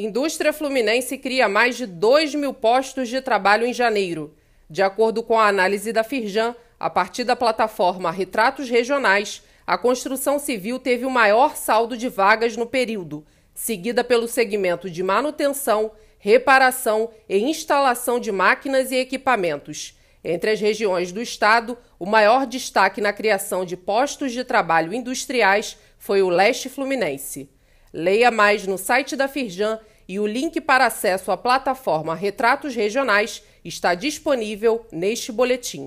Indústria Fluminense cria mais de 2 mil postos de trabalho em janeiro. De acordo com a análise da Firjan, a partir da plataforma Retratos Regionais, a construção civil teve o maior saldo de vagas no período, seguida pelo segmento de manutenção, reparação e instalação de máquinas e equipamentos. Entre as regiões do estado, o maior destaque na criação de postos de trabalho industriais foi o leste fluminense. Leia mais no site da Firjan e o link para acesso à plataforma Retratos Regionais está disponível neste boletim.